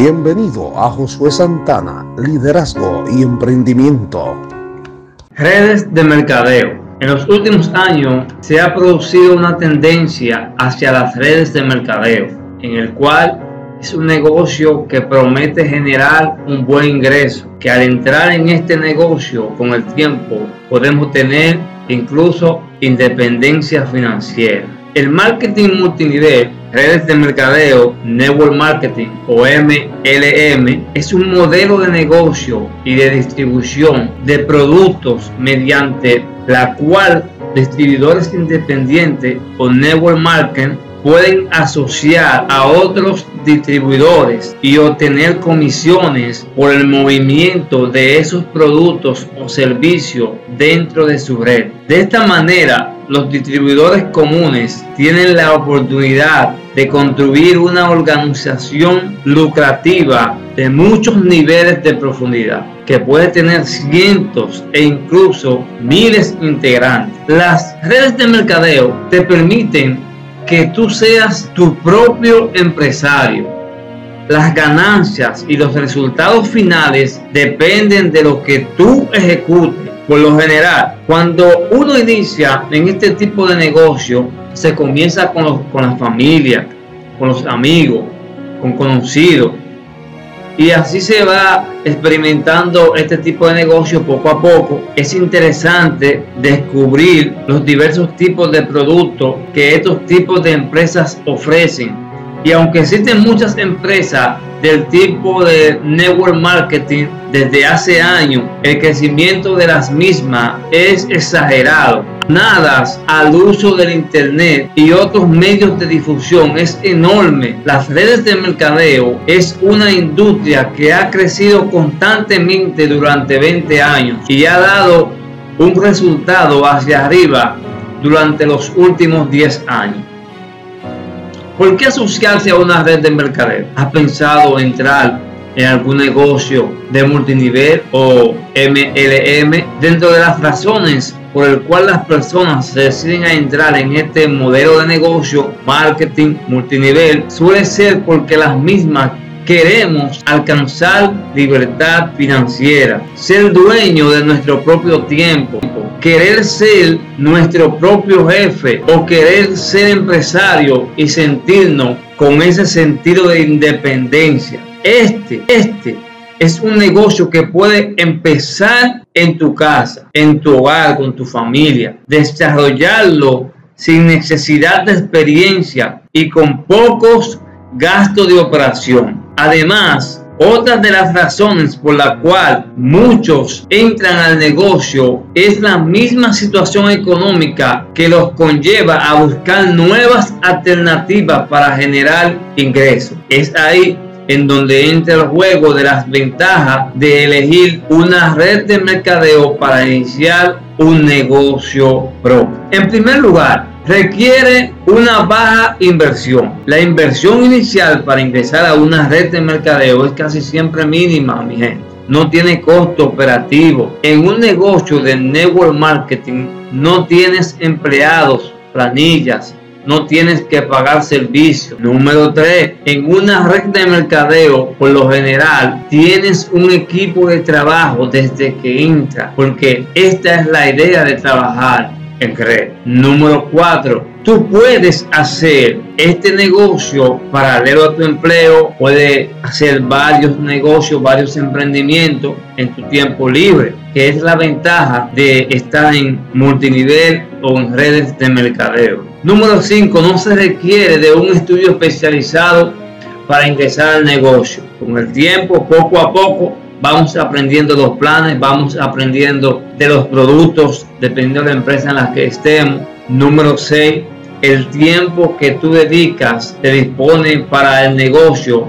Bienvenido a Josué Santana, Liderazgo y Emprendimiento. Redes de mercadeo. En los últimos años se ha producido una tendencia hacia las redes de mercadeo, en el cual es un negocio que promete generar un buen ingreso, que al entrar en este negocio con el tiempo podemos tener incluso independencia financiera. El marketing multinivel, redes de mercadeo, network marketing o MLM es un modelo de negocio y de distribución de productos mediante la cual distribuidores independientes o network marketing pueden asociar a otros distribuidores y obtener comisiones por el movimiento de esos productos o servicios dentro de su red. De esta manera, los distribuidores comunes tienen la oportunidad de construir una organización lucrativa de muchos niveles de profundidad que puede tener cientos e incluso miles integrantes. Las redes de mercadeo te permiten que tú seas tu propio empresario. Las ganancias y los resultados finales dependen de lo que tú ejecutes. Por lo general, cuando uno inicia en este tipo de negocio, se comienza con, con la familia, con los amigos, con conocidos. Y así se va experimentando este tipo de negocio poco a poco. Es interesante descubrir los diversos tipos de productos que estos tipos de empresas ofrecen. Y aunque existen muchas empresas del tipo de network marketing desde hace años, el crecimiento de las mismas es exagerado. Nada al uso del Internet y otros medios de difusión es enorme. Las redes de mercadeo es una industria que ha crecido constantemente durante 20 años y ha dado un resultado hacia arriba durante los últimos 10 años. ¿Por qué asociarse a una red de mercadeo? ¿Has pensado entrar en algún negocio de multinivel o MLM? Dentro de las razones por el cual las personas se deciden a entrar en este modelo de negocio, marketing, multinivel, suele ser porque las mismas queremos alcanzar libertad financiera, ser dueño de nuestro propio tiempo, querer ser nuestro propio jefe o querer ser empresario y sentirnos con ese sentido de independencia. Este, este es un negocio que puede empezar en tu casa, en tu hogar, con tu familia, desarrollarlo sin necesidad de experiencia y con pocos gastos de operación. Además, otra de las razones por la cual muchos entran al negocio es la misma situación económica que los conlleva a buscar nuevas alternativas para generar ingresos. Es ahí en donde entra el juego de las ventajas de elegir una red de mercadeo para iniciar un negocio propio. En primer lugar, requiere una baja inversión. La inversión inicial para ingresar a una red de mercadeo es casi siempre mínima, mi gente. No tiene costo operativo. En un negocio de network marketing no tienes empleados, planillas, no tienes que pagar servicios. Número 3, en una red de mercadeo, por lo general, tienes un equipo de trabajo desde que entra, porque esta es la idea de trabajar en red. Número 4, tú puedes hacer este negocio paralelo a tu empleo, puedes hacer varios negocios, varios emprendimientos en tu tiempo libre, que es la ventaja de estar en multinivel o en redes de mercadeo. Número 5, no se requiere de un estudio especializado para ingresar al negocio. Con el tiempo, poco a poco, vamos aprendiendo los planes, vamos aprendiendo de los productos, dependiendo de la empresa en la que estemos. Número 6, el tiempo que tú dedicas, te dispone para el negocio,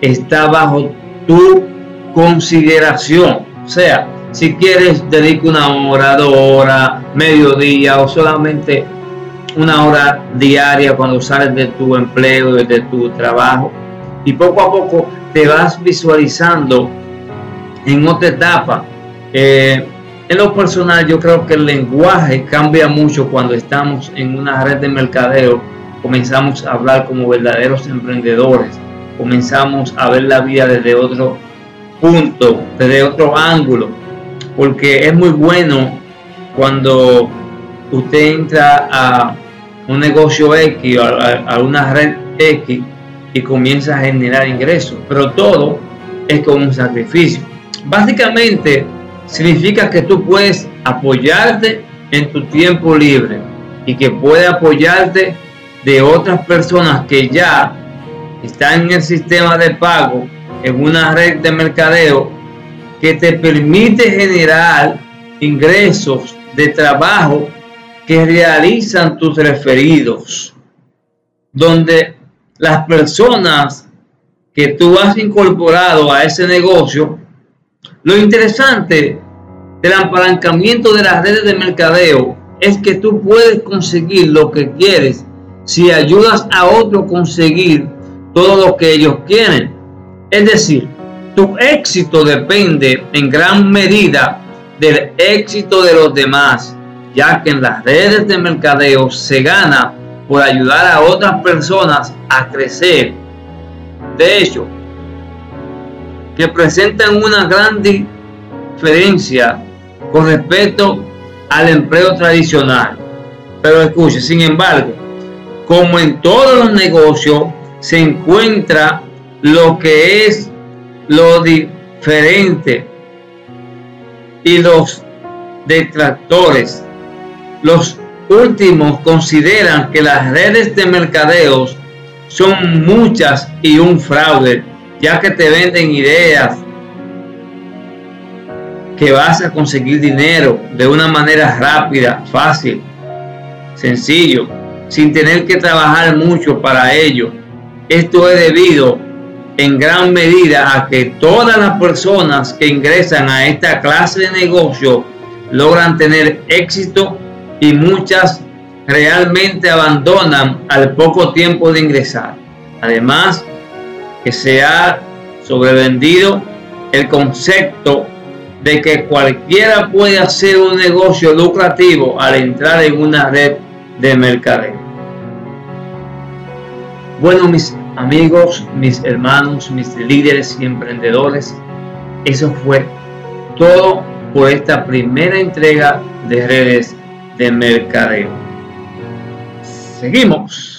está bajo tu consideración. O sea, si quieres, dedica una hora, dos horas, mediodía o solamente una hora diaria cuando sales de tu empleo, de tu trabajo. Y poco a poco te vas visualizando en otra etapa. En lo personal, yo creo que el lenguaje cambia mucho cuando estamos en una red de mercadeo. Comenzamos a hablar como verdaderos emprendedores, comenzamos a ver la vida desde otro punto, desde otro ángulo, porque es muy bueno cuando usted entra a un negocio X o a, una red X y comienza a generar ingresos, pero todo es con un sacrificio. Básicamente significa que tú puedes apoyarte en tu tiempo libre y que puedes apoyarte de otras personas que ya están en el sistema de pago, en una red de mercadeo que te permite generar ingresos de trabajo que realizan tus referidos, donde las personas que tú has incorporado a ese negocio, lo interesante del apalancamiento de las redes de mercadeo es que tú puedes conseguir lo que quieres si ayudas a otro a conseguir todo lo que ellos quieren. Es decir, tu éxito depende en gran medida del éxito de los demás, ya que en las redes de mercadeo se gana por ayudar a otras personas a crecer. De hecho, que presentan una gran diferencia con respecto al empleo tradicional. Pero escuche, sin embargo, como en todos los negocios, se encuentra lo que es lo diferente y los detractores. Los últimos consideran que las redes de mercadeos son muchas y un fraude, ya que te venden ideas que vas a conseguir dinero de una manera rápida, fácil, sencillo, sin tener que trabajar mucho para ello. Esto es debido en gran medida a que todas las personas que ingresan a esta clase de negocio logran tener éxito y muchas realmente abandonan al poco tiempo de ingresar. Además, que se ha sobrevendido el concepto de que cualquiera puede hacer un negocio lucrativo al entrar en una red de mercadeo. Bueno, mis amigos, mis hermanos, mis líderes y emprendedores, eso fue todo por esta primera entrega de redes de mercadeo. Seguimos.